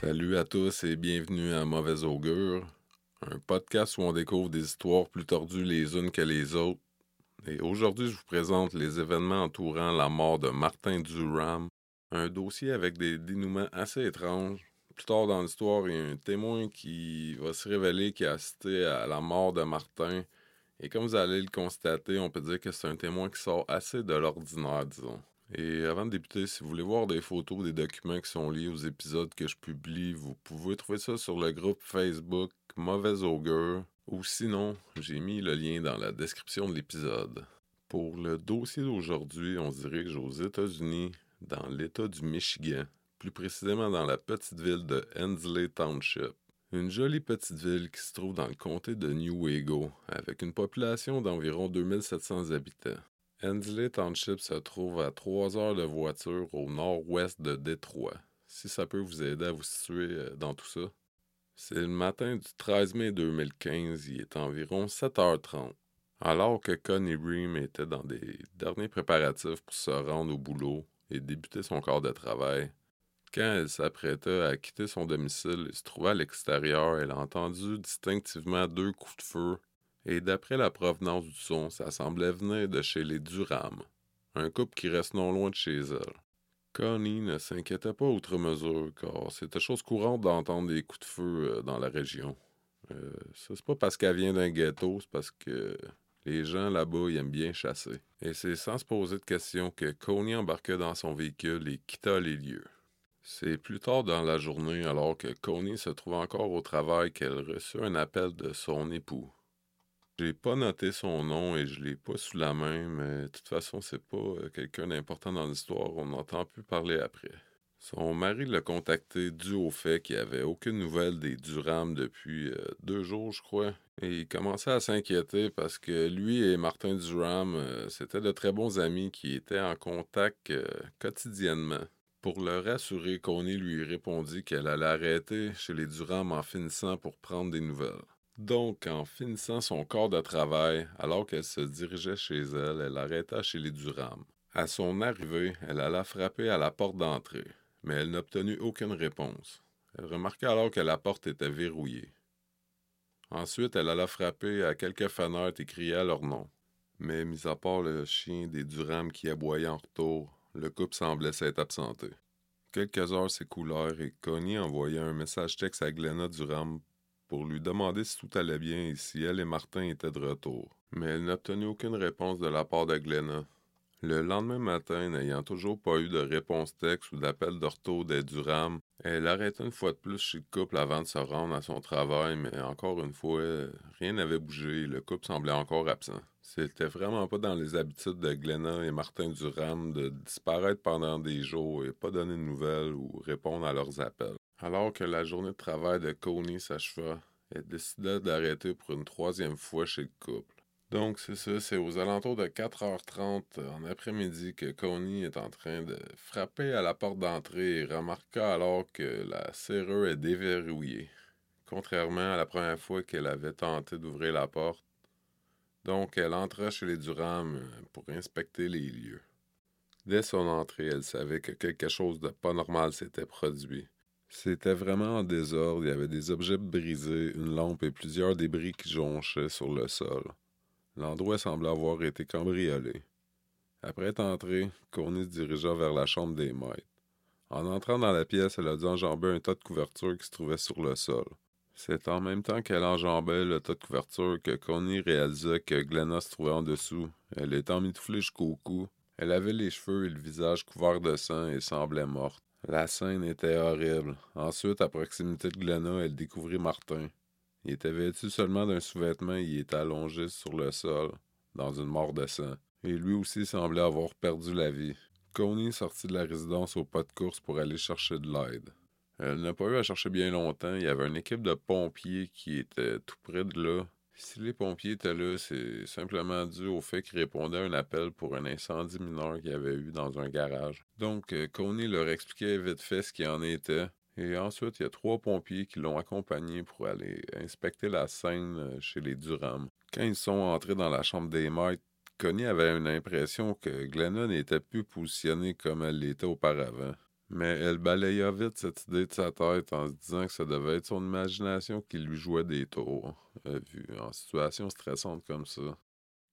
Salut à tous et bienvenue à Mauvaise Augure, un podcast où on découvre des histoires plus tordues les unes que les autres. Et aujourd'hui, je vous présente les événements entourant la mort de Martin Duram, un dossier avec des dénouements assez étranges. Plus tard dans l'histoire, il y a un témoin qui va se révéler qui a assisté à la mort de Martin. Et comme vous allez le constater, on peut dire que c'est un témoin qui sort assez de l'ordinaire, disons. Et avant de débuter, si vous voulez voir des photos, des documents qui sont liés aux épisodes que je publie, vous pouvez trouver ça sur le groupe Facebook Mauvaise Augure. Ou sinon, j'ai mis le lien dans la description de l'épisode. Pour le dossier d'aujourd'hui, on se dirige aux États-Unis, dans l'État du Michigan, plus précisément dans la petite ville de Hensley Township. Une jolie petite ville qui se trouve dans le comté de Newaygo, avec une population d'environ 2700 habitants. Hensley Township se trouve à 3 heures de voiture au nord-ouest de Détroit, si ça peut vous aider à vous situer euh, dans tout ça. C'est le matin du 13 mai 2015, il est environ 7h30. Alors que Connie Bream était dans des derniers préparatifs pour se rendre au boulot et débuter son corps de travail, quand elle s'apprêtait à quitter son domicile et se trouvait à l'extérieur, elle a entendu distinctivement deux coups de feu et d'après la provenance du son, ça semblait venir de chez les Durham, un couple qui reste non loin de chez elle. Connie ne s'inquiétait pas outre mesure, car c'était chose courante d'entendre des coups de feu euh, dans la région. Euh, ça, c'est pas parce qu'elle vient d'un ghetto, c'est parce que les gens là-bas ils aiment bien chasser. Et c'est sans se poser de questions que Connie embarqua dans son véhicule et quitta les lieux. C'est plus tard dans la journée, alors que Connie se trouve encore au travail, qu'elle reçut un appel de son époux, j'ai pas noté son nom et je l'ai pas sous la main, mais de toute façon, c'est pas euh, quelqu'un d'important dans l'histoire. On n'entend plus parler après. Son mari l'a contacté dû au fait qu'il n'y avait aucune nouvelle des Durham depuis euh, deux jours, je crois. Et il commençait à s'inquiéter parce que lui et Martin Durham, euh, c'était de très bons amis qui étaient en contact quotidiennement. Pour le rassurer, Connie lui répondit qu'elle allait arrêter chez les Durham en finissant pour prendre des nouvelles. Donc, en finissant son corps de travail, alors qu'elle se dirigeait chez elle, elle arrêta chez les Durham. À son arrivée, elle alla frapper à la porte d'entrée, mais elle n'obtenut aucune réponse. Elle remarqua alors que la porte était verrouillée. Ensuite, elle alla frapper à quelques fenêtres et cria leur nom. Mais, mis à part le chien des Durham qui aboyait en retour, le couple semblait s'être absenté. Quelques heures s'écoulèrent et Connie envoya un message texte à Glenna Durham pour lui demander si tout allait bien et si elle et Martin étaient de retour. Mais elle n'obtenut aucune réponse de la part de Glenna. Le lendemain matin, n'ayant toujours pas eu de réponse texte ou d'appel de retour des Durham, elle arrêta une fois de plus chez le couple avant de se rendre à son travail, mais encore une fois, rien n'avait bougé et le couple semblait encore absent. C'était vraiment pas dans les habitudes de Glenna et Martin Durham de disparaître pendant des jours et pas donner de nouvelles ou répondre à leurs appels. Alors que la journée de travail de Coney s'acheva, elle décida d'arrêter pour une troisième fois chez le couple. Donc, c'est ça, c'est aux alentours de 4h30 en après-midi que Coney est en train de frapper à la porte d'entrée et remarqua alors que la serrure est déverrouillée, contrairement à la première fois qu'elle avait tenté d'ouvrir la porte. Donc, elle entra chez les Durham pour inspecter les lieux. Dès son entrée, elle savait que quelque chose de pas normal s'était produit. C'était vraiment en désordre. Il y avait des objets brisés, une lampe et plusieurs débris qui jonchaient sur le sol. L'endroit semblait avoir été cambriolé. Après être entrée, Courtney se dirigea vers la chambre des maîtres. En entrant dans la pièce, elle a dû enjamber un tas de couvertures qui se trouvait sur le sol. C'est en même temps qu'elle enjambait le tas de couvertures que Connie réalisa que Glenna se trouvait en dessous. Elle était emmitouflée jusqu'au cou. Elle avait les cheveux et le visage couverts de sang et semblait morte. La scène était horrible. Ensuite, à proximité de Glenna, elle découvrit Martin. Il était vêtu seulement d'un sous-vêtement et il était allongé sur le sol, dans une mort de sang. Et lui aussi semblait avoir perdu la vie. Coney sortit de la résidence au pas de course pour aller chercher de l'aide. Elle n'a pas eu à chercher bien longtemps. Il y avait une équipe de pompiers qui était tout près de là, si les pompiers étaient là, c'est simplement dû au fait qu'ils répondaient à un appel pour un incendie mineur qu'il y avait eu dans un garage. Donc, euh, Coney leur expliquait vite fait ce qu'il en était. Et ensuite, il y a trois pompiers qui l'ont accompagné pour aller inspecter la scène euh, chez les Durham. Quand ils sont entrés dans la chambre des maîtres, Connie avait une impression que Glenna n'était plus positionnée comme elle l'était auparavant. Mais elle balaya vite cette idée de sa tête en se disant que ça devait être son imagination qui lui jouait des tours, euh, vu en situation stressante comme ça.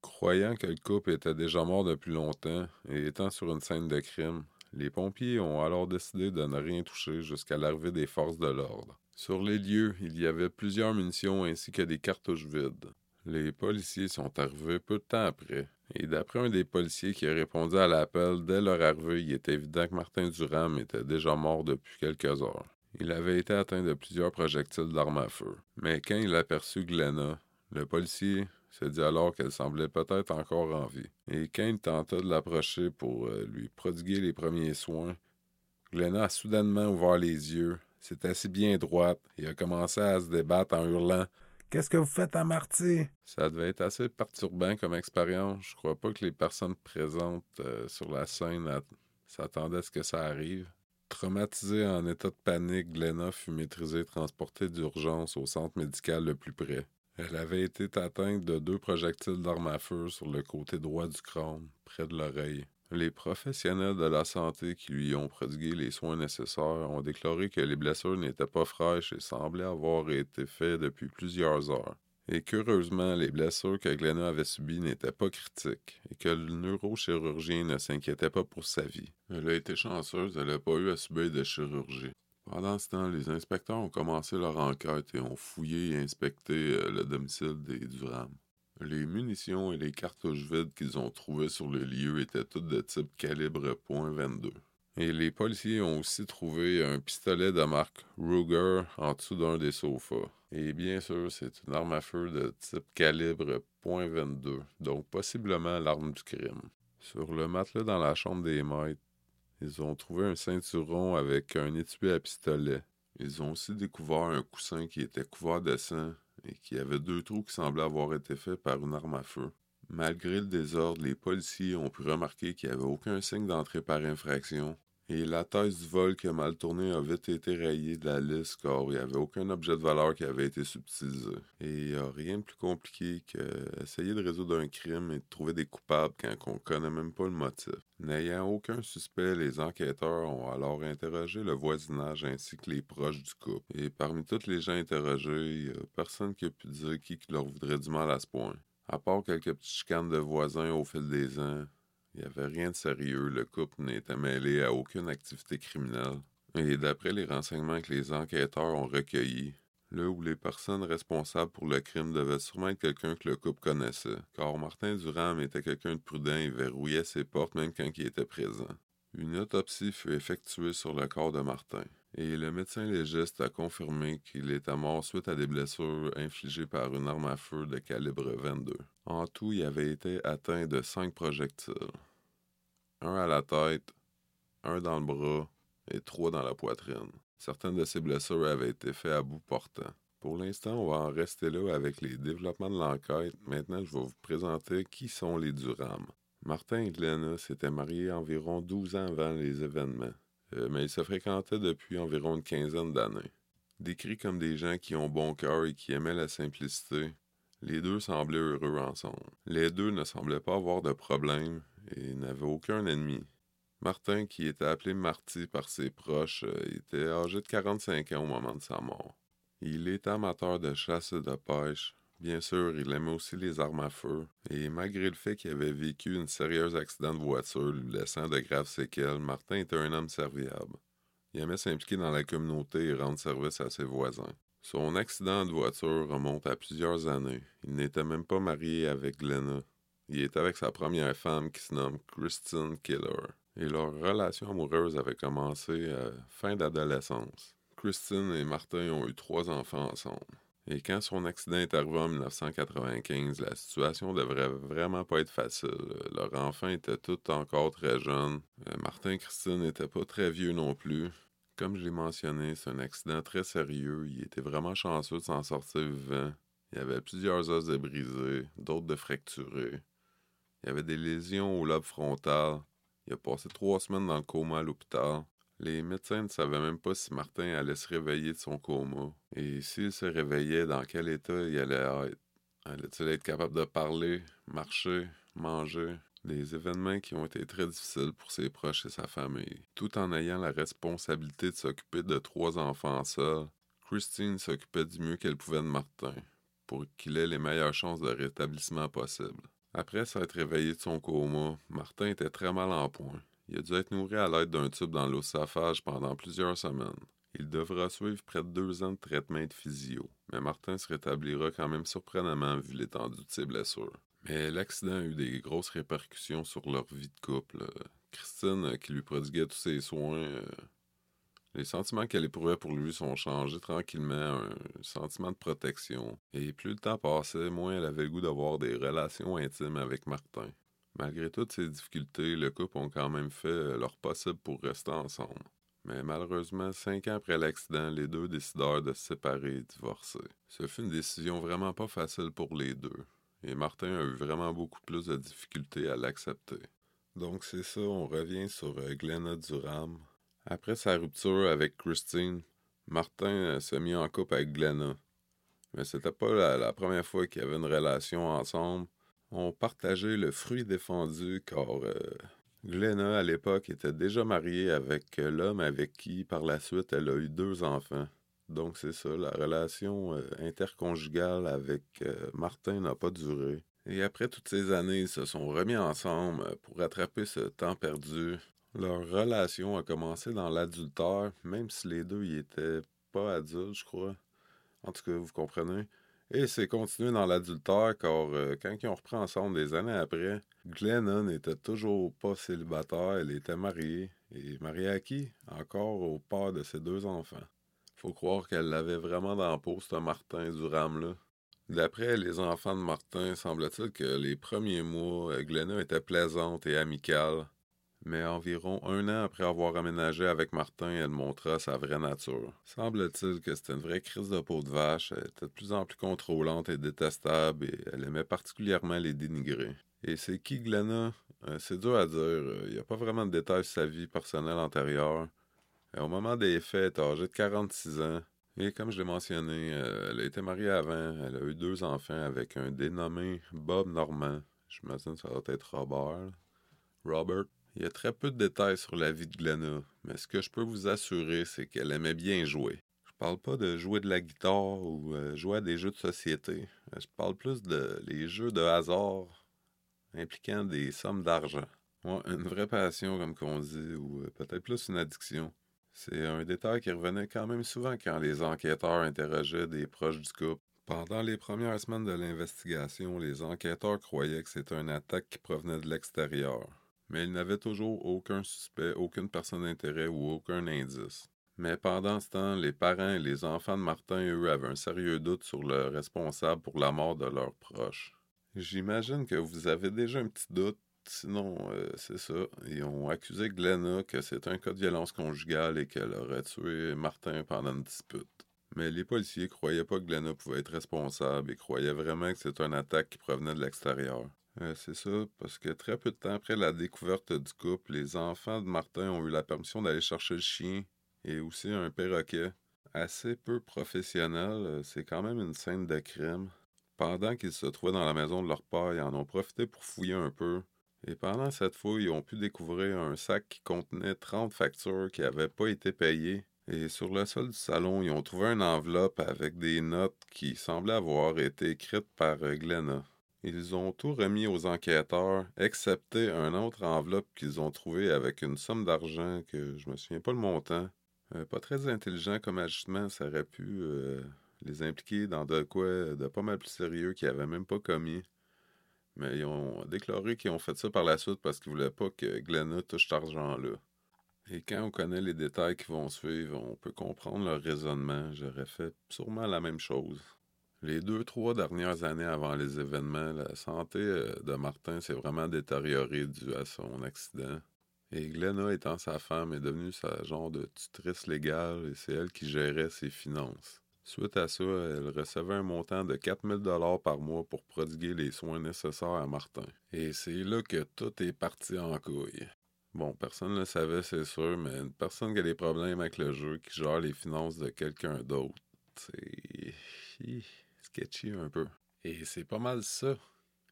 Croyant que le couple était déjà mort depuis longtemps et étant sur une scène de crime, les pompiers ont alors décidé de ne rien toucher jusqu'à l'arrivée des forces de l'ordre. Sur les lieux, il y avait plusieurs munitions ainsi que des cartouches vides. Les policiers sont arrivés peu de temps après, et d'après un des policiers qui a répondu à l'appel, dès leur arrivée, il était évident que Martin Durham était déjà mort depuis quelques heures. Il avait été atteint de plusieurs projectiles d'armes à feu. Mais quand il aperçut Glenna, le policier se dit alors qu'elle semblait peut-être encore en vie. Et quand il tenta de l'approcher pour euh, lui prodiguer les premiers soins, Glenna a soudainement ouvert les yeux, s'est assis bien droite et a commencé à se débattre en hurlant Qu'est-ce que vous faites à Marty? Ça devait être assez perturbant comme expérience. Je crois pas que les personnes présentes euh, sur la scène s'attendaient à ce que ça arrive. Traumatisée en état de panique, Glenna fut maîtrisée et transportée d'urgence au centre médical le plus près. Elle avait été atteinte de deux projectiles d'armes à feu sur le côté droit du crâne, près de l'oreille. Les professionnels de la santé qui lui ont prodigué les soins nécessaires ont déclaré que les blessures n'étaient pas fraîches et semblaient avoir été faites depuis plusieurs heures. Et qu'heureusement, les blessures que Glenna avait subies n'étaient pas critiques et que le neurochirurgien ne s'inquiétait pas pour sa vie. Elle a été chanceuse, elle n'a pas eu à subir de chirurgie. Pendant ce temps, les inspecteurs ont commencé leur enquête et ont fouillé et inspecté euh, le domicile des Durham. Les munitions et les cartouches vides qu'ils ont trouvées sur le lieu étaient toutes de type calibre .22. Et les policiers ont aussi trouvé un pistolet de marque Ruger en dessous d'un des sofas. Et bien sûr, c'est une arme à feu de type calibre .22, donc possiblement l'arme du crime. Sur le matelas dans la chambre des maîtres, ils ont trouvé un ceinturon avec un étui à pistolet. Ils ont aussi découvert un coussin qui était couvert de sang et qui avait deux trous qui semblaient avoir été faits par une arme à feu. Malgré le désordre, les policiers ont pu remarquer qu'il n'y avait aucun signe d'entrée par infraction, et la thèse du vol qui a mal tourné a vite été rayée de la liste car il n'y avait aucun objet de valeur qui avait été subtilisé. Et il n'y a rien de plus compliqué qu'essayer de résoudre un crime et de trouver des coupables quand on ne connaît même pas le motif. N'ayant aucun suspect, les enquêteurs ont alors interrogé le voisinage ainsi que les proches du couple. Et parmi tous les gens interrogés, il n'y a personne qui a pu dire qui leur voudrait du mal à ce point. À part quelques petites chicanes de voisins au fil des ans, il n'y avait rien de sérieux, le couple n'était mêlé à aucune activité criminelle. Et d'après les renseignements que les enquêteurs ont recueillis, là où les personnes responsables pour le crime devaient sûrement être quelqu'un que le couple connaissait, car Martin Durham était quelqu'un de prudent et verrouillait ses portes même quand il était présent. Une autopsie fut effectuée sur le corps de Martin, et le médecin légiste a confirmé qu'il était mort suite à des blessures infligées par une arme à feu de calibre 22. En tout, il avait été atteint de cinq projectiles un à la tête, un dans le bras et trois dans la poitrine. Certaines de ces blessures avaient été faites à bout portant. Pour l'instant, on va en rester là avec les développements de l'enquête. Maintenant, je vais vous présenter qui sont les Durham. Martin et Glenna s'étaient mariés environ 12 ans avant les événements, euh, mais ils se fréquentaient depuis environ une quinzaine d'années. Décrits comme des gens qui ont bon cœur et qui aimaient la simplicité, les deux semblaient heureux ensemble. Les deux ne semblaient pas avoir de problème et n'avait aucun ennemi. Martin, qui était appelé Marty par ses proches, euh, était âgé de 45 ans au moment de sa mort. Il était amateur de chasse et de pêche. Bien sûr, il aimait aussi les armes à feu, et malgré le fait qu'il avait vécu un sérieux accident de voiture lui laissant de graves séquelles, Martin était un homme serviable. Il aimait s'impliquer dans la communauté et rendre service à ses voisins. Son accident de voiture remonte à plusieurs années. Il n'était même pas marié avec Glenna, il est avec sa première femme qui se nomme Christine Killer. Et leur relation amoureuse avait commencé à fin d'adolescence. Christine et Martin ont eu trois enfants ensemble. Et quand son accident est arrivé en 1995, la situation devrait vraiment pas être facile. Leur enfant était tout encore très jeune. Euh, Martin et Christine n'étaient pas très vieux non plus. Comme je l'ai mentionné, c'est un accident très sérieux. Il était vraiment chanceux de s'en sortir vivant. Il y avait plusieurs os de brisés, d'autres de fracturés. Il avait des lésions au lobe frontal. Il a passé trois semaines dans le coma à l'hôpital. Les médecins ne savaient même pas si Martin allait se réveiller de son coma. Et s'il se réveillait, dans quel état il allait être? Allait-il être capable de parler, marcher, manger? Des événements qui ont été très difficiles pour ses proches et sa famille. Tout en ayant la responsabilité de s'occuper de trois enfants seuls, Christine s'occupait du mieux qu'elle pouvait de Martin, pour qu'il ait les meilleures chances de rétablissement possible. Après s'être réveillé de son coma, Martin était très mal en point. Il a dû être nourri à l'aide d'un tube dans l'ossafage pendant plusieurs semaines. Il devra suivre près de deux ans de traitement de physio, mais Martin se rétablira quand même surprenamment vu l'étendue de ses blessures. Mais l'accident a eu des grosses répercussions sur leur vie de couple. Christine, euh, qui lui prodiguait tous ses soins, euh, les sentiments qu'elle éprouvait pour lui sont changés tranquillement un sentiment de protection. Et plus le temps passait, moins elle avait le goût d'avoir des relations intimes avec Martin. Malgré toutes ces difficultés, le couple ont quand même fait euh, leur possible pour rester ensemble. Mais malheureusement, cinq ans après l'accident, les deux décidèrent de se séparer et divorcer. Ce fut une décision vraiment pas facile pour les deux, et Martin a eu vraiment beaucoup plus de difficultés à l'accepter. Donc c'est ça, on revient sur euh, Glenna Durham. Après sa rupture avec Christine, Martin euh, s'est mis en couple avec Glenna. Mais c'était pas la, première fois qu'ils avaient une relation ensemble. On partageait le fruit défendu car euh, Glenna, à l'époque, était déjà mariée avec euh, l'homme avec qui, par la suite, elle a eu deux enfants. Donc, c'est ça, la relation euh, interconjugale avec Martin n'a pas duré. Et après toutes ces années, ils se sont remis ensemble pour rattraper ce temps perdu. Leur relation a commencé dans l'adultère, même si les deux y étaient pas adultes, je crois. En tout cas, vous comprenez. Et c'est continué dans l'adultère car euh, quand ils ont repris ensemble des années après, Glenna n'était toujours pas célibataire, elle était mariée. Et mariée à qui? Encore au père de ses deux enfants. Faut croire qu'elle l'avait vraiment dans la peau, ce Martin Durham-là. D'après les enfants de Martin, semble-t-il que les premiers mois, euh, Glenna était plaisante et amicale. Mais environ un an après avoir aménagé avec Martin, elle montra sa vraie nature. Semble-t-il que c'était une vraie crise de peau de vache, elle était de plus en plus contrôlante et détestable, et elle aimait particulièrement les dénigrer. Et c'est qui Glenna? Euh, c'est dur à dire, il n'y a pas vraiment de détails sur sa vie personnelle antérieure. Au moment des faits, elle est âgée de 46 ans. Et comme je l'ai mentionné, euh, elle a été mariée avant, elle a eu deux enfants avec un dénommé Bob Normand. J'imagine que ça doit être Robert. Robert. Il y a très peu de détails sur la vie de Glenna, mais ce que je peux vous assurer, c'est qu'elle aimait bien jouer. Je parle pas de jouer de la guitare ou euh, jouer à des jeux de société. Je parle plus de les jeux de hasard impliquant des sommes d'argent. Une vraie passion, comme qu'on dit, ou euh, peut-être plus une addiction. C'est un détail qui revenait quand même souvent quand les enquêteurs interrogeaient des proches du couple. Pendant les premières semaines de l'investigation, les enquêteurs croyaient que c'était une attaque qui provenait de l'extérieur mais il n'avait toujours aucun suspect, aucune personne d'intérêt ou aucun indice. Mais pendant ce temps, les parents et les enfants de Martin, eux, avaient un sérieux doute sur le responsable pour la mort de leurs proches. J'imagine que vous avez déjà un petit doute, sinon euh, c'est ça. Ils ont accusé Glenna que c'est un cas de violence conjugale et qu'elle aurait tué Martin pendant une dispute. Mais les policiers croyaient pas que Glenna pouvait être responsable et croyaient vraiment que c'était une attaque qui provenait de l'extérieur. C'est ça, parce que très peu de temps après la découverte du couple, les enfants de Martin ont eu la permission d'aller chercher le chien et aussi un perroquet. Assez peu professionnel, euh, c'est quand même une scène de crime. Pendant qu'ils se trouvaient dans la maison de leur père, ils en ont profité pour fouiller un peu. Et pendant cette fouille, ils ont pu découvrir un sac qui contenait 30 factures qui n'avaient pas été payées. Et sur le sol du salon, ils ont trouvé une enveloppe avec des notes qui semblaient avoir été écrites par euh, Glenna. Ils ont tout remis aux enquêteurs, excepté une autre enveloppe qu'ils ont trouvée avec une somme d'argent que je me souviens pas le montant. Euh, pas très intelligent comme ajustement, ça aurait pu euh, les impliquer dans de quoi de pas mal plus sérieux qu'ils n'avaient même pas commis. Mais ils ont déclaré qu'ils ont fait ça par la suite parce qu'ils voulaient pas que Glenna touche cet argent-là. Et quand on connaît les détails qui vont suivre, on peut comprendre leur raisonnement. J'aurais fait sûrement la même chose. Les deux, trois dernières années avant les événements, la santé euh, de Martin s'est vraiment détériorée dû à son accident. Et Glenna, étant sa femme, est devenue sa genre de tutrice légale et c'est elle qui gérait ses finances. Suite à ça, elle recevait un montant de 4000 dollars par mois pour prodiguer les soins nécessaires à Martin. Et c'est là que tout est parti en couille. Bon, personne ne le savait, c'est sûr, mais une personne qui a des problèmes avec le jeu, qui gère les finances de quelqu'un d'autre, c'est sketchy un peu. Et c'est pas mal ça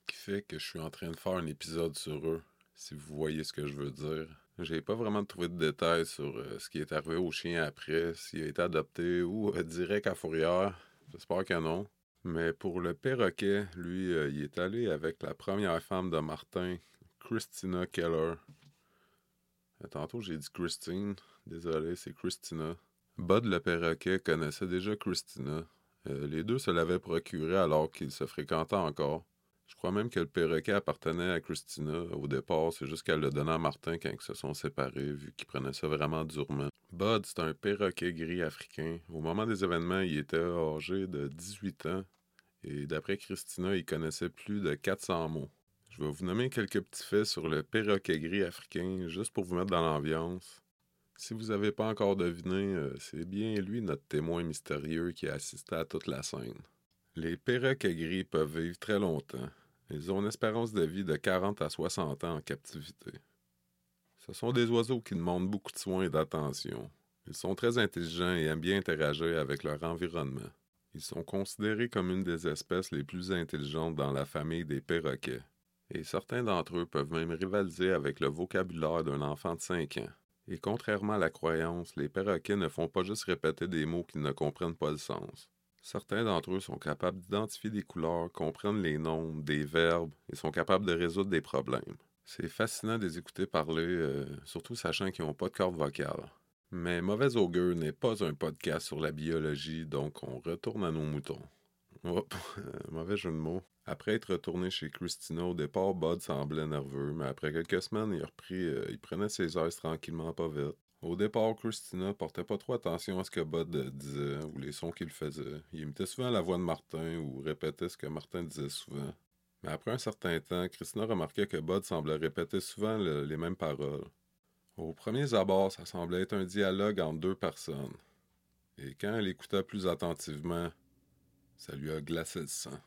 qui fait que je suis en train de faire un épisode sur eux, si vous voyez ce que je veux dire. J'ai pas vraiment trouvé de détails sur euh, ce qui est arrivé au chien après, s'il a été adopté ou euh, direct à Fourrière. J'espère que non. Mais pour le perroquet, lui, euh, il est allé avec la première femme de Martin, Christina Keller. tantôt, j'ai dit Christine. Désolé, c'est Christina. Bud le perroquet connaissait déjà Christina. Les deux se l'avaient procuré alors qu'ils se fréquentaient encore. Je crois même que le perroquet appartenait à Christina au départ. C'est juste qu'elle le donnait à Martin quand ils se sont séparés, vu qu'il prenait ça vraiment durement. Bud, c'est un perroquet gris africain. Au moment des événements, il était âgé de 18 ans. Et d'après Christina, il connaissait plus de 400 mots. Je vais vous nommer quelques petits faits sur le perroquet gris africain, juste pour vous mettre dans l'ambiance. Si vous n'avez pas encore deviné, euh, c'est bien lui notre témoin mystérieux qui a assisté à toute la scène. Les perroquets gris peuvent vivre très longtemps. Ils ont une espérance de vie de 40 à 60 ans en captivité. Ce sont des oiseaux qui demandent beaucoup de soins et d'attention. Ils sont très intelligents et aiment bien interagir avec leur environnement. Ils sont considérés comme une des espèces les plus intelligentes dans la famille des perroquets. Et certains d'entre eux peuvent même rivaliser avec le vocabulaire d'un enfant de 5 ans. Et contrairement à la croyance, les perroquets ne font pas juste répéter des mots qu'ils ne comprennent pas le sens. Certains d'entre eux sont capables d'identifier des couleurs, comprendre les nombres, des verbes et sont capables de résoudre des problèmes. C'est fascinant de les écouter parler, euh, surtout sachant qu'ils n'ont pas de corde vocale. Mais Mauvais Augure n'est pas un podcast sur la biologie, donc on retourne à nos moutons. Hop, mauvais jeu de mots. Après être retourné chez Christina, au départ, Bud semblait nerveux, mais après quelques semaines, il a repris, euh, il prenait ses airs tranquillement, pas vite. Au départ, Christina portait pas trop attention à ce que Bud disait ou les sons qu'il faisait. Il imitait souvent la voix de Martin ou répétait ce que Martin disait souvent. Mais après un certain temps, Christina remarquait que Bud semblait répéter souvent les mêmes paroles. Au premier abord, ça semblait être un dialogue entre deux personnes. Et quand elle écouta plus attentivement, ça lui a glacé le sang.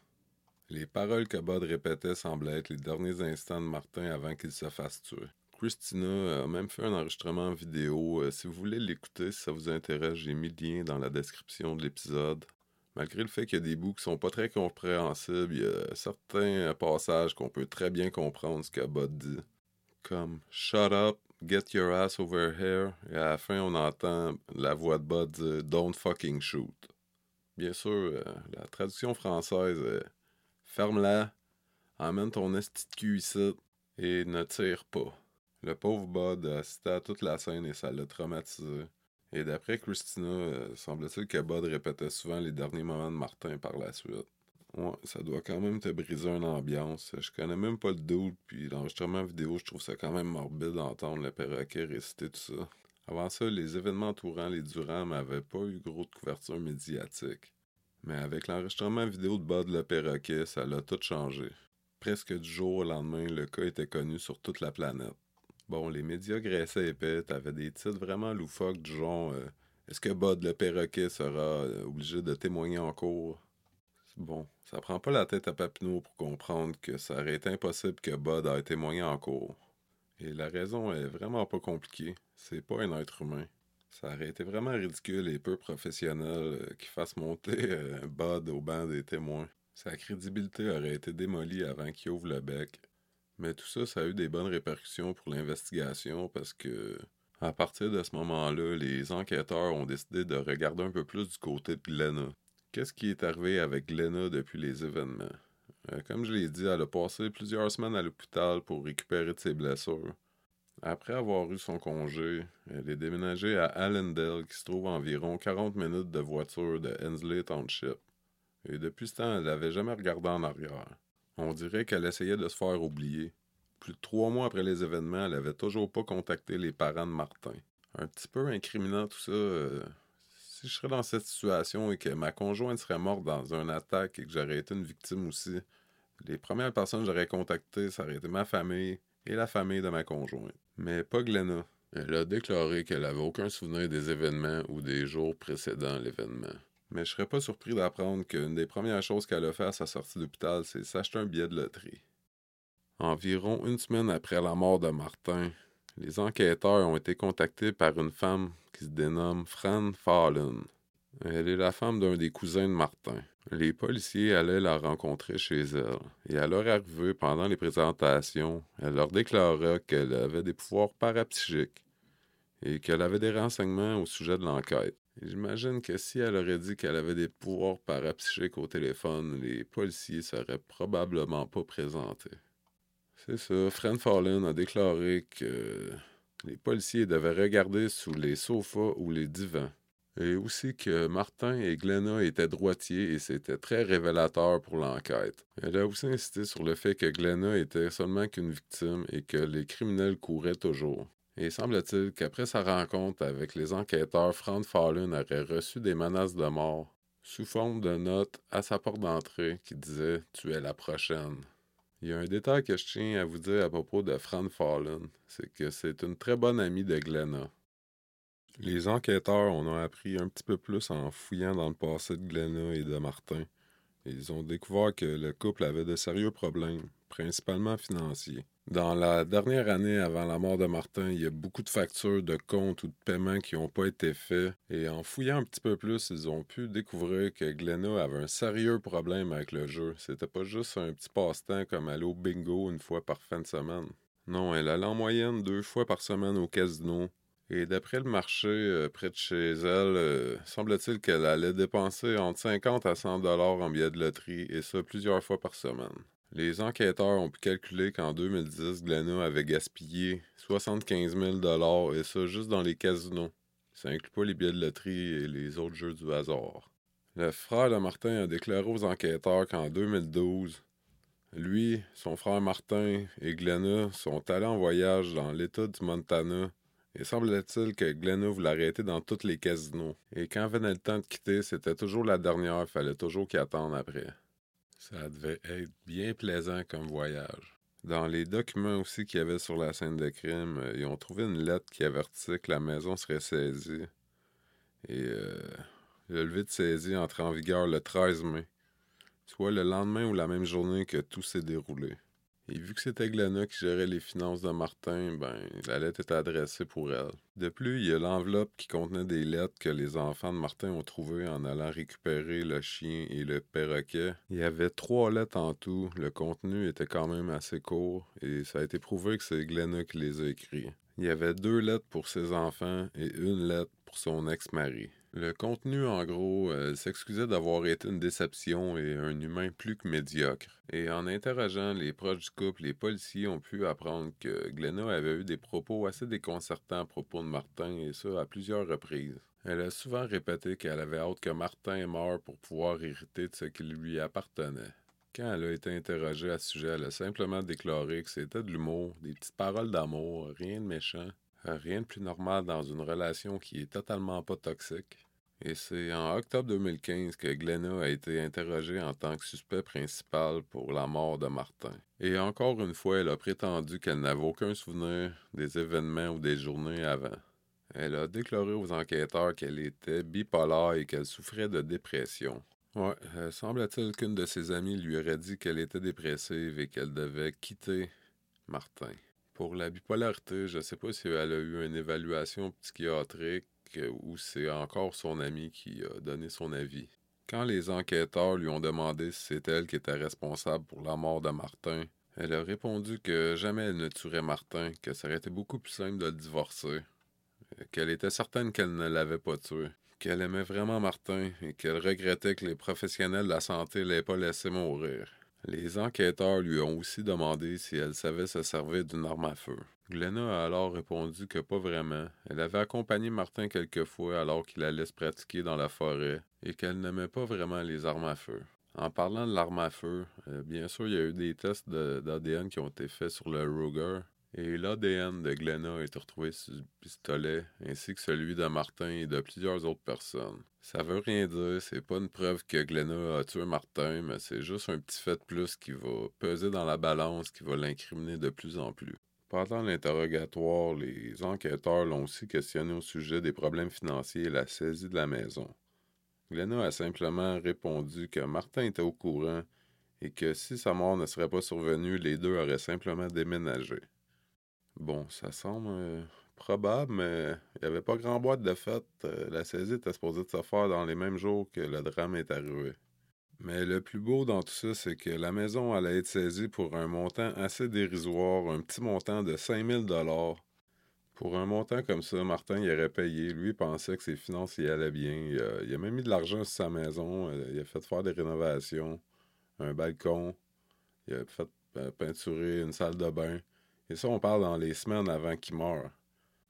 Les paroles que Bud répétait semblaient être les derniers instants de Martin avant qu'il se fasse tuer. Christina a même fait un enregistrement vidéo. Euh, si vous voulez l'écouter, si ça vous intéresse, j'ai mis le lien dans la description de l'épisode. Malgré le fait qu'il y a des bouts qui sont pas très compréhensibles, il y a certains passages qu'on peut très bien comprendre ce que Bud dit. Comme Shut up, get your ass over here. Et à la fin, on entend la voix de Bud dire Don't fucking shoot. Bien sûr, euh, la traduction française est Ferme-la, emmène ton esti ici et ne tire pas. Le pauvre Bud assistait à toute la scène et ça l'a traumatisé. Et d'après Christina, euh, semble-t-il que Bud répétait souvent les derniers moments de Martin par la suite. Ouais, ça doit quand même te briser une ambiance. Je connais même pas le doute, puis l'enregistrement vidéo, je trouve ça quand même morbide d'entendre le perroquet réciter tout ça. Avant ça, les événements entourant les Durand n'avaient pas eu gros de couverture médiatique. Mais avec l'enregistrement vidéo de Bud le perroquet, ça l'a tout changé. Presque du jour au lendemain, le cas était connu sur toute la planète. Bon, les médias graissaient épais, t'avais des titres vraiment loufoques du genre euh, Est-ce que Bud le perroquet sera euh, obligé de témoigner en cours? Bon, ça prend pas la tête à Papineau pour comprendre que ça aurait été impossible que Bud ait témoigné en cours. Et la raison est vraiment pas compliquée. C'est pas un être humain. Ça aurait été vraiment ridicule et peu professionnel euh, qu'il fasse monter Bud au banc des témoins. Sa crédibilité aurait été démolie avant qu'il ouvre le bec. Mais tout ça, ça a eu des bonnes répercussions pour l'investigation parce que, à partir de ce moment-là, les enquêteurs ont décidé de regarder un peu plus du côté de Glenna. Qu'est-ce qui est arrivé avec Glenna depuis les événements? Euh, comme je l'ai dit, elle a passé plusieurs semaines à l'hôpital pour récupérer de ses blessures. Après avoir eu son congé, elle est déménagée à Allendale, qui se trouve à environ 40 minutes de voiture de Hensley Township. Et depuis ce temps, elle n'avait jamais regardé en arrière. On dirait qu'elle essayait de se faire oublier. Plus de trois mois après les événements, elle avait toujours pas contacté les parents de Martin. Un petit peu incriminant tout ça. Euh, si je serais dans cette situation et que ma conjointe serait morte dans une attaque et que j'aurais été une victime aussi, les premières personnes que j'aurais contactées, ça aurait été ma famille et la famille de ma conjointe. Mais pas Glenna. Elle a déclaré qu'elle avait aucun souvenir des événements ou des jours précédant l'événement. Mais je serais pas surpris d'apprendre qu'une des premières choses qu'elle a fait à sa sortie d'hôpital, c'est s'acheter un billet de loterie. Environ une semaine après la mort de Martin, les enquêteurs ont été contactés par une femme qui se dénomme Fran Fallen. Elle est la femme d'un des cousins de Martin. Les policiers allaient la rencontrer chez elle, et à leur arrivée pendant les présentations, elle leur déclara qu'elle avait des pouvoirs parapsychiques et qu'elle avait des renseignements au sujet de l'enquête. J'imagine que si elle aurait dit qu'elle avait des pouvoirs parapsychiques au téléphone, les policiers seraient probablement pas présentés. C'est ça, Fran Fallon a déclaré que les policiers devaient regarder sous les sofas ou les divans et aussi que Martin et Glenna étaient droitiers et c'était très révélateur pour l'enquête. Elle a aussi insisté sur le fait que Glenna était seulement qu'une victime et que les criminels couraient toujours. Et semble-t-il qu'après sa rencontre avec les enquêteurs, Frank Fallon aurait reçu des menaces de mort sous forme de notes à sa porte d'entrée qui disaient Tu es la prochaine. Il y a un détail que je tiens à vous dire à propos de Fran Fallon, c'est que c'est une très bonne amie de Glenna. Les enquêteurs en ont appris un petit peu plus en fouillant dans le passé de Glenna et de Martin. Ils ont découvert que le couple avait de sérieux problèmes, principalement financiers. Dans la dernière année avant la mort de Martin, il y a beaucoup de factures de comptes ou de paiements qui n'ont pas été faits. Et en fouillant un petit peu plus, ils ont pu découvrir que Glenna avait un sérieux problème avec le jeu. C'était pas juste un petit passe-temps comme aller au bingo une fois par fin de semaine. Non, elle allait en moyenne deux fois par semaine au casino, et d'après le marché euh, près de chez elle, euh, semble-t-il qu'elle allait dépenser entre 50 à 100 dollars en billets de loterie, et ça plusieurs fois par semaine. Les enquêteurs ont pu calculer qu'en 2010, Glenna avait gaspillé 75 000 dollars, et ça juste dans les casinos. Ça inclut pas les billets de loterie et les autres jeux du hasard. Le frère de Martin a déclaré aux enquêteurs qu'en 2012, lui, son frère Martin et Glenna sont allés en voyage dans l'État du Montana il semblait-il que Glenna voulait arrêter dans tous les casinos. Et quand venait le temps de quitter, c'était toujours la dernière, il fallait toujours qu'il attende après. Ça devait être bien plaisant comme voyage. Dans les documents aussi qu'il y avait sur la scène de crime, euh, ils ont trouvé une lettre qui avertissait que la maison serait saisie. Et euh, le levé de saisie entrait en vigueur le 13 mai, soit le lendemain ou la même journée que tout s'est déroulé. Et vu que c'était Glenna qui gérait les finances de Martin, ben, la lettre était adressée pour elle. De plus, il y a l'enveloppe qui contenait des lettres que les enfants de Martin ont trouvées en allant récupérer le chien et le perroquet. Il y avait trois lettres en tout. Le contenu était quand même assez court et ça a été prouvé que c'est Glenna qui les a écrits. Il y avait deux lettres pour ses enfants et une lettre pour son ex-mari. Le contenu, en gros, euh, s'excusait d'avoir été une déception et un humain plus que médiocre. Et en interrogeant les proches du couple, les policiers ont pu apprendre que Glenna avait eu des propos assez déconcertants à propos de Martin, et ça à plusieurs reprises. Elle a souvent répété qu'elle avait hâte que Martin meure pour pouvoir hériter de ce qui lui appartenait. Quand elle a été interrogée à ce sujet, elle a simplement déclaré que c'était de l'humour, des petites paroles d'amour, rien de méchant. Rien de plus normal dans une relation qui est totalement pas toxique. Et c'est en octobre 2015 que Glenna a été interrogée en tant que suspect principal pour la mort de Martin. Et encore une fois, elle a prétendu qu'elle n'avait aucun souvenir des événements ou des journées avant. Elle a déclaré aux enquêteurs qu'elle était bipolaire et qu'elle souffrait de dépression. Ouais, euh, semble-t-il qu'une de ses amies lui aurait dit qu'elle était dépressive et qu'elle devait quitter Martin. Pour la bipolarité, je ne sais pas si elle a eu une évaluation psychiatrique ou c'est encore son ami qui a donné son avis. Quand les enquêteurs lui ont demandé si c'est elle qui était responsable pour la mort de Martin, elle a répondu que jamais elle ne tuerait Martin, que ça aurait été beaucoup plus simple de le divorcer, qu'elle était certaine qu'elle ne l'avait pas tué, qu'elle aimait vraiment Martin et qu'elle regrettait que les professionnels de la santé l'aient pas laissé mourir. Les enquêteurs lui ont aussi demandé si elle savait se servir d'une arme à feu. Glenna a alors répondu que pas vraiment. Elle avait accompagné Martin quelquefois alors qu'il allait se pratiquer dans la forêt et qu'elle n'aimait pas vraiment les armes à feu. En parlant de l'arme à feu, euh, bien sûr, il y a eu des tests d'ADN qui ont été faits sur le Ruger et l'ADN de Glenna a été retrouvé sur le pistolet, ainsi que celui de Martin et de plusieurs autres personnes. Ça veut rien dire, c'est pas une preuve que Glenna a tué Martin, mais c'est juste un petit fait de plus qui va peser dans la balance, qui va l'incriminer de plus en plus. Pendant l'interrogatoire, les enquêteurs l'ont aussi questionné au sujet des problèmes financiers et la saisie de la maison. Glenna a simplement répondu que Martin était au courant et que si sa mort ne serait pas survenue, les deux auraient simplement déménagé. Bon, ça semble euh, Probable, mais il n'y avait pas grand boîte de fête. Euh, la saisie était supposée de se faire dans les mêmes jours que le drame est arrivé. Mais le plus beau dans tout ça, c'est que la maison allait être saisie pour un montant assez dérisoire, un petit montant de 5000 dollars. Pour un montant comme ça, Martin il aurait payé. Lui, il pensait que ses finances y allaient bien. Il a, même mis de l'argent sur sa maison. Euh, il a fait faire des rénovations, un balcon. Il a fait peinturer une salle de bain. Et ça, on parle dans les semaines avant qu'il meure.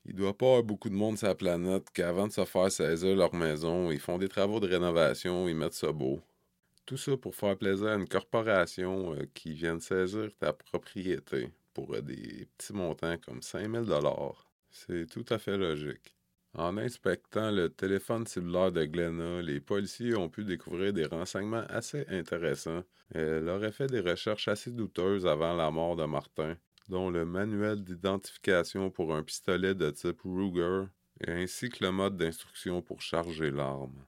Il doit pas avoir beaucoup de monde sur la planète qu'avant de se faire saisir leur maison, ils font des travaux de rénovation, ils mettent ça beau. Tout ça pour faire plaisir à une corporation euh, qui vient de saisir ta propriété pour euh, des petits montants comme 5000 dollars. C'est tout à fait logique. En inspectant le téléphone cellulaire de Glenna, les policiers ont pu découvrir des renseignements assez intéressants. Elle aurait fait des recherches assez douteuses avant la mort de Martin, dont le manuel d'identification pour un pistolet de type Ruger, ainsi que le mode d'instruction pour charger l'arme.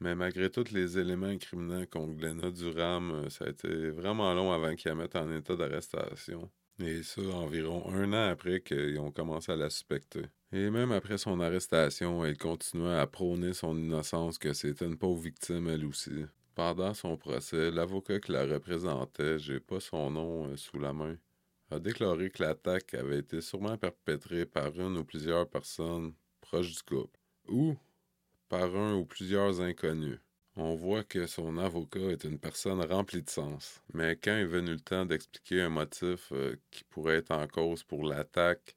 Mais malgré tous les éléments incriminants contre Glenna Durham, euh, ça a été vraiment long avant qu'ils la mettent en état d'arrestation. Et ça, environ un an après qu'ils ont commencé à la suspecter. Et même après son arrestation, elle continuait à prôner son innocence, que c'était une pauvre victime elle aussi. Pendant son procès, l'avocat qui la représentait, j'ai pas son nom euh, sous la main, a déclaré que l'attaque avait été sûrement perpétrée par une ou plusieurs personnes proches du couple, ou par un ou plusieurs inconnus. On voit que son avocat est une personne remplie de sens, mais quand est venu le temps d'expliquer un motif euh, qui pourrait être en cause pour l'attaque,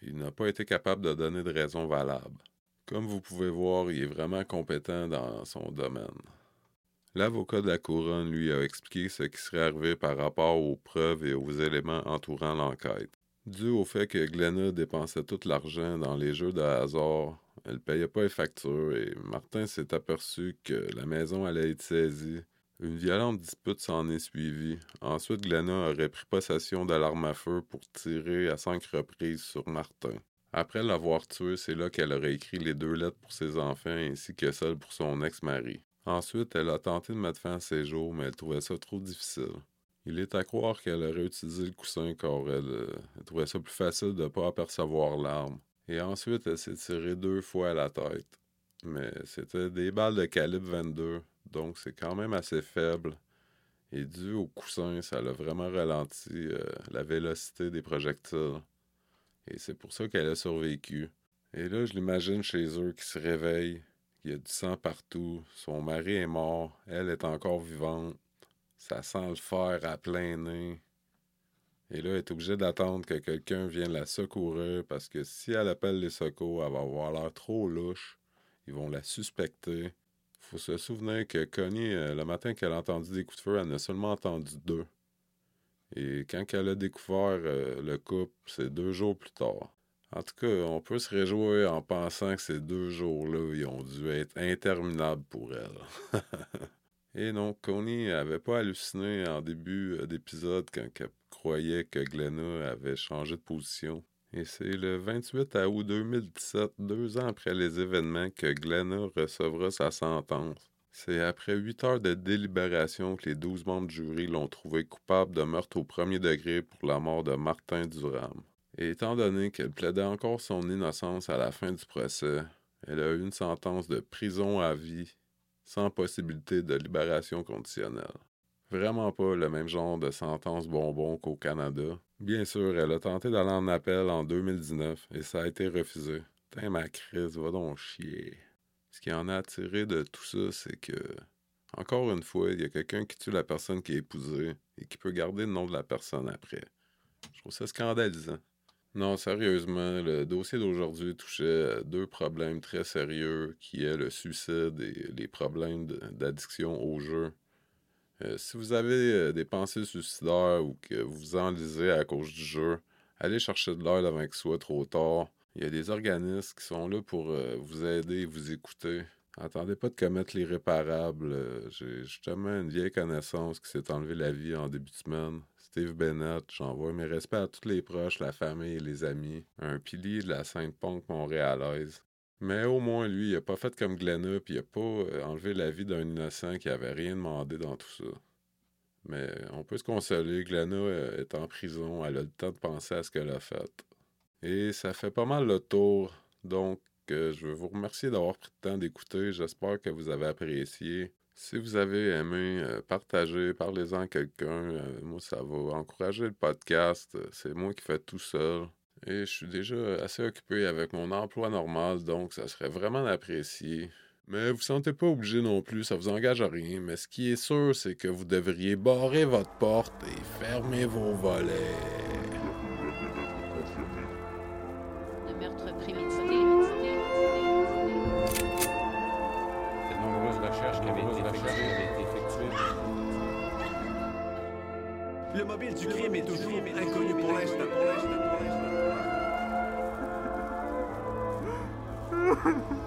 il n'a pas été capable de donner de raison valable. Comme vous pouvez voir, il est vraiment compétent dans son domaine. L'avocat de la couronne lui a expliqué ce qui serait arrivé par rapport aux preuves et aux éléments entourant l'enquête. Dû au fait que Glenna dépensait tout l'argent dans les jeux de hasard, elle payait pas les factures et Martin s'est aperçu que la maison allait être saisie. Une violente dispute s'en est suivie. Ensuite, Glenna aurait pris possession de l'arme à feu pour tirer à cinq reprises sur Martin. Après l'avoir tué, c'est là qu'elle aurait écrit les deux lettres pour ses enfants ainsi que celle pour son ex-mari. Ensuite, elle a tenté de mettre fin à ses jours, mais elle trouvait ça trop difficile. Il est à croire qu'elle aurait utilisé le coussin car elle, euh, trouvait ça plus facile de ne pas apercevoir l'arme. Et ensuite, elle s'est tirée deux fois à la tête. Mais c'était des balles de calibre 22, donc c'est quand même assez faible. Et dû au coussin, ça a vraiment ralenti euh, la vélocité des projectiles. Et c'est pour ça qu'elle a survécu. Et là, je l'imagine chez eux qui se réveille, il y a du sang partout. Son mari est mort. Elle est encore vivante. Ça sent le fer à plein nez. Et là, elle est obligée d'attendre que quelqu'un vienne la secourir parce que si elle appelle les secours, elle va avoir l'air trop louche. Ils vont la suspecter. Faut se souvenir que Connie, euh, le matin qu'elle a entendu des coups de feu, elle en a seulement entendu deux. Et quand elle a découvert euh, le couple, c'est deux jours plus tard. En tout cas, on peut se réjouir en pensant que ces deux jours-là, ils ont dû être interminables pour elle. Et non, Connie n'avait pas halluciné en début euh, d'épisode quand elle croyait que Glenna avait changé de position. Et c'est le 28 août 2017, deux ans après les événements, que Glenna recevra sa sentence. C'est après huit heures de délibération que les douze membres du jury l'ont trouvé coupable de meurtre au premier degré pour la mort de Martin Durham. Et étant donné qu'elle plaidait encore son innocence à la fin du procès, elle a eu une sentence de prison à vie sans possibilité de libération conditionnelle. Vraiment pas le même genre de sentence bonbon qu'au Canada. Bien sûr, elle a tenté d'aller en appel en 2019 et ça a été refusé. Putain, ma crise, va donc chier. Ce qui en a attiré de tout ça, c'est que, encore une fois, il y a quelqu'un qui tue la personne qui est épousée et qui peut garder le nom de la personne après. Je trouve ça scandalisant. Non, sérieusement, le dossier d'aujourd'hui touchait deux problèmes très sérieux, qui est le suicide et les problèmes d'addiction au jeu. Euh, si vous avez euh, des pensées suicidaires ou que vous enlisez à cause du jeu, allez chercher de l'aide avant qu'il soit trop tard. Il y a des organismes qui sont là pour euh, vous aider et vous écouter. Attendez pas de commettre l'irréparable. J'ai justement une vieille connaissance qui s'est enlevé la vie en début de semaine. Steve Bennett, j'envoie mes respects à tous les proches, la famille et les amis. Un pilier de la sainte punk montréalaise. Mais au moins, lui, il a pas fait comme Glenna, puis il a pas euh, enlevé la vie d'un innocent qui avait rien demandé dans tout ça. Mais on peut se consoler, Glenna euh, est en prison, elle a le temps de penser à ce qu'elle a fait. Et ça fait pas mal le tour. Donc, euh, je veux vous remercier d'avoir pris le temps d'écouter. J'espère que vous avez apprécié. Si vous avez aimé, euh, partagez, parlez-en à quelqu'un. Euh, moi, ça va encourager le podcast. C'est moi qui fais tout seul. Et je suis déjà assez occupé avec mon emploi normal, donc ça serait vraiment apprécié. Mais vous ne sentez pas obligé non plus, ça vous engage à rien. Mais ce qui est sûr, c'est que vous devriez barrer votre porte et fermer vos volets. Du crime est toujours inconnu pour l'instant. Pour l'instant, pour l'instant.